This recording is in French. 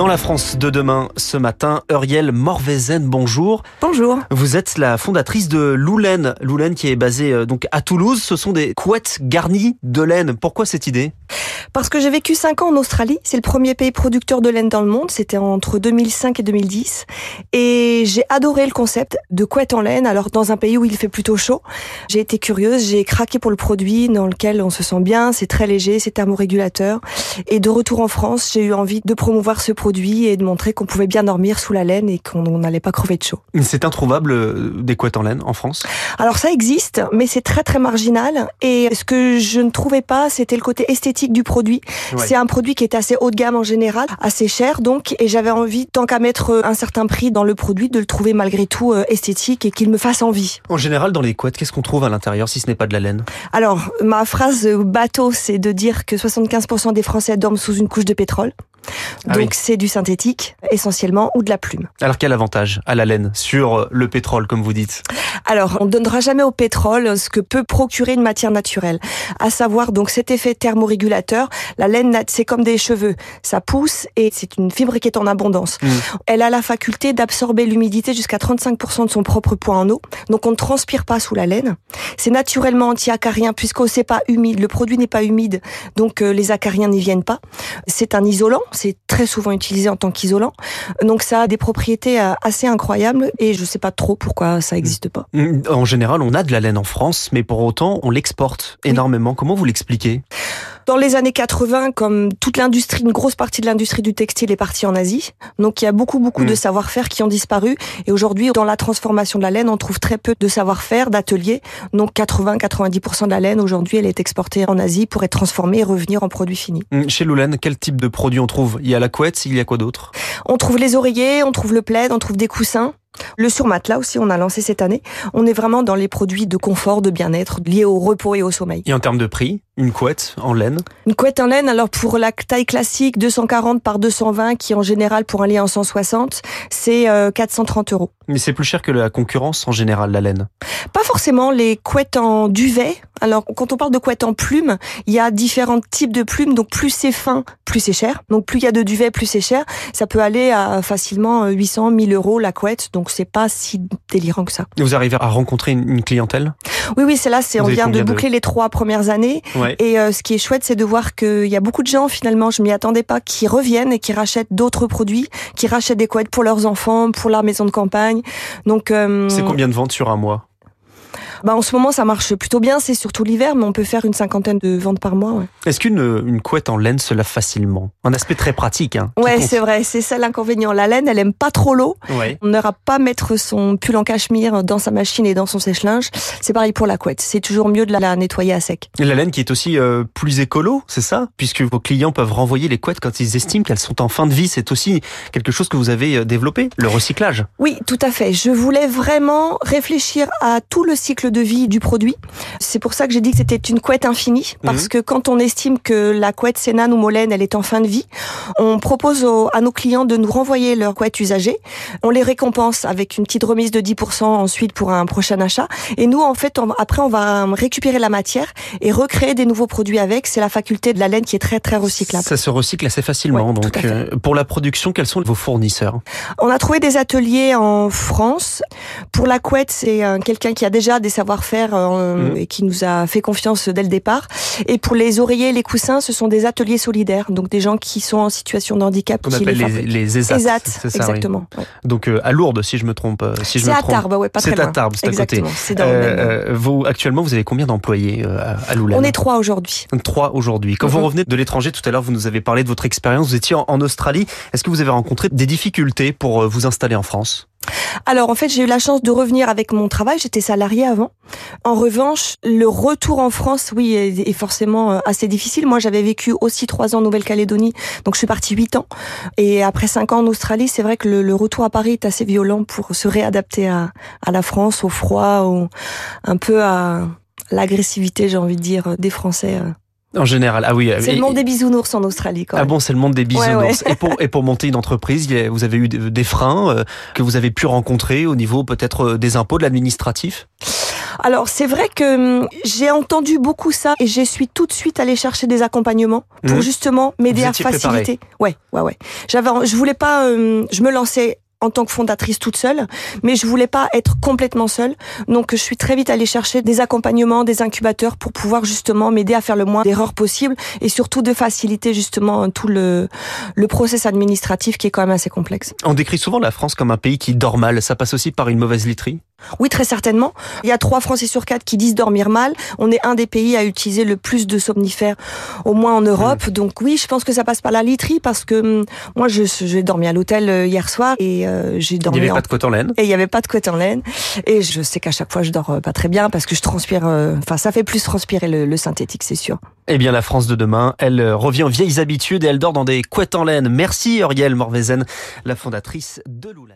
Dans la France de demain, ce matin, Uriel Morvezen, bonjour. Bonjour. Vous êtes la fondatrice de Loulen. Loulen qui est basée euh, donc à Toulouse. Ce sont des couettes garnies de laine. Pourquoi cette idée? Parce que j'ai vécu 5 ans en Australie. C'est le premier pays producteur de laine dans le monde. C'était entre 2005 et 2010. Et j'ai adoré le concept de couette en laine. Alors, dans un pays où il fait plutôt chaud, j'ai été curieuse. J'ai craqué pour le produit dans lequel on se sent bien. C'est très léger, c'est thermorégulateur. Et de retour en France, j'ai eu envie de promouvoir ce produit et de montrer qu'on pouvait bien dormir sous la laine et qu'on n'allait pas crever de chaud. C'est introuvable euh, des couettes en laine en France? Alors, ça existe, mais c'est très très marginal. Et ce que je ne trouvais pas, c'était le côté esthétique du produit. C'est un produit qui est assez haut de gamme en général, assez cher donc, et j'avais envie, tant qu'à mettre euh, un certain prix dans le produit, de le trouver malgré tout euh, esthétique et qu'il me fasse envie. En général, dans les couettes, qu'est-ce qu'on trouve à l'intérieur si ce n'est pas de la laine? Alors, ma phrase bateau, c'est de dire que 75% des Français dorment sous une couche de pétrole. Ah Donc c'est du synthétique essentiellement ou de la plume. Alors quel avantage à la laine sur le pétrole comme vous dites? Alors on ne donnera jamais au pétrole ce que peut procurer une matière naturelle, à savoir donc cet effet thermorégulateur. La laine c'est comme des cheveux, ça pousse et c'est une fibre qui est en abondance. Mmh. Elle a la faculté d'absorber l'humidité jusqu'à 35% de son propre poids en eau. Donc on ne transpire pas sous la laine. C'est naturellement anti-acarien puisqu'on sait pas humide, le produit n'est pas humide, donc euh, les acariens n'y viennent pas. C'est un isolant c'est très souvent utilisé en tant qu'isolant. Donc ça a des propriétés euh, assez incroyables et je sais pas trop pourquoi ça n'existe pas. Mm, en général, on a de la laine en France, mais pour autant, on l'exporte énormément. Comment vous l'expliquez? Dans les années 80, comme toute l'industrie, une grosse partie de l'industrie du textile est partie en Asie. Donc il y a beaucoup, beaucoup de mm. savoir-faire qui ont disparu. Et aujourd'hui, dans la transformation de la laine, on trouve très peu de savoir-faire, d'ateliers. Donc 80-90% de la laine, aujourd'hui, elle est exportée en Asie pour être transformée et revenir en produit fini. Mm, chez Loulen, quel type de produit on trouve? Il y a la couette, il y a quoi d'autre? On trouve les oreillers, on trouve le plaid, on trouve des coussins. Le surmatelas aussi, on a lancé cette année. On est vraiment dans les produits de confort, de bien-être, liés au repos et au sommeil. Et en termes de prix, une couette en laine Une couette en laine, alors pour la taille classique, 240 par 220, qui en général pour un lit en 160, c'est 430 euh, euros. Mais c'est plus cher que la concurrence en général, la laine Pas forcément. Les couettes en duvet, alors quand on parle de couettes en plume, il y a différents types de plumes, donc plus c'est fin, plus c'est cher. Donc plus il y a de duvet, plus c'est cher. Ça peut aller à facilement 800, 1000 euros la couette, donc c'est pas si délirant que ça. Vous arrivez à rencontrer une clientèle? Oui, oui, c'est là, c'est on vient de boucler les trois premières années. Et euh, ce qui est chouette, c'est de voir qu'il y a beaucoup de gens finalement, je m'y attendais pas, qui reviennent et qui rachètent d'autres produits, qui rachètent des couettes pour leurs enfants, pour leur maison de campagne. Donc euh, c'est combien de ventes sur un mois? Bah, en ce moment, ça marche plutôt bien. C'est surtout l'hiver, mais on peut faire une cinquantaine de ventes par mois. Ouais. Est-ce qu'une une couette en laine se lave facilement? Un aspect très pratique. Hein, ouais, c'est vrai. C'est ça l'inconvénient. La laine, elle aime pas trop l'eau. On n'aura pas mettre son pull en cachemire dans sa machine et dans son sèche-linge. C'est pareil pour la couette. C'est toujours mieux de la nettoyer à sec. Et la laine qui est aussi euh, plus écolo, c'est ça? Puisque vos clients peuvent renvoyer les couettes quand ils estiment qu'elles sont en fin de vie. C'est aussi quelque chose que vous avez euh, développé, le recyclage. Oui, tout à fait. Je voulais vraiment réfléchir à tout le cycle de vie du produit. C'est pour ça que j'ai dit que c'était une couette infinie, parce mhm. que quand on estime que la couette Sénane ou Molène, elle est en fin de vie, on propose à nos clients de nous renvoyer leur couette usagée. On les récompense avec une petite remise de 10% ensuite pour un prochain achat. Et nous, en fait, après, on va récupérer la matière et recréer des nouveaux produits avec. C'est la faculté de la laine qui est très, très recyclable. Ça se recycle assez facilement. donc, euh, pour la production, quels sont vos fournisseurs? On a trouvé des ateliers en France. Pour la couette, c'est euh, quelqu'un qui a déjà des savoir-faire euh, mmh. et qui nous a fait confiance dès le départ. Et pour les oreillers et les coussins, ce sont des ateliers solidaires, donc des gens qui sont en situation de handicap. On appelle les, les, ESAT. exactement. Donc euh, à Lourdes, si je me trompe. Euh, si c'est à Tarbes, ouais, pas très loin. C'est à Tarbes, c'est à côté. C'est dans euh, vous, actuellement, vous avez combien d'employés à Loulan On est trois aujourd'hui. Trois aujourd'hui. Quand vous mhm. revenez de l'étranger, tout à l'heure, vous nous avez parlé de votre expérience. Vous étiez en Australie. Est-ce que vous avez rencontré des difficultés pour vous installer en France? Alors en fait, j'ai eu la chance de revenir avec mon travail. J'étais salariée avant. En revanche, le retour en France, oui, est, forcément euh, assez difficile. Moi, j'avais vécu aussi trois ans en Nouvelle-Calédonie, donc je suis partie huit ans. Et après cinq ans en Australie, c'est vrai que le, retour à Paris est assez violent pour se réadapter à, la France, au froid, au, un peu à l'agressivité, j'ai envie de dire, des Français. Euh. En général, ah oui. C'est le monde des bisounours en Australie. Quand ah bon, c'est le monde des bisounours. Et, pour, et pour monter une entreprise, vous avez eu des freins euh, que vous avez pu rencontrer au niveau peut-être euh, des impôts, de l'administratif? Alors c'est vrai que hum, j'ai entendu beaucoup ça et je suis tout de suite allée chercher des accompagnements pour Mmh. justement m'aider à faciliter. Ouais, ouais, ouais. J'avais, je voulais pas, hum, je me lançais en tant que fondatrice toute seule, mais je voulais pas être complètement seule. Donc je suis très vite allée chercher des accompagnements, des incubateurs pour pouvoir justement m'aider à faire le moins d'erreurs possibles et surtout de faciliter justement tout le le process administratif qui est quand même assez complexe. On décrit souvent la France comme un pays qui dort mal. Ça passe aussi par une mauvaise literie? Oui, très certainement. Il y a trois Français sur quatre qui disent dormir mal. On est un des pays à utiliser le plus de somnifères, au moins en Europe. Donc oui, je pense que ça passe par la literie parce que hum, moi, je j'ai dormi à l'hôtel euh, hier soir et euh, j'ai Il n'y dormi avait en pas de côte en laine. et il y avait pas de couette en laine. Et je sais qu'à chaque fois, je dors euh, pas très bien parce que je transpire. euh, Enfin, ça fait plus transpirer le, le synthétique, c'est sûr. Eh bien, la France de demain, elle euh, revient aux vieilles habitudes et elle dort dans des couettes en laine. Merci, Auriel Morvezen, la fondatrice de Loulan.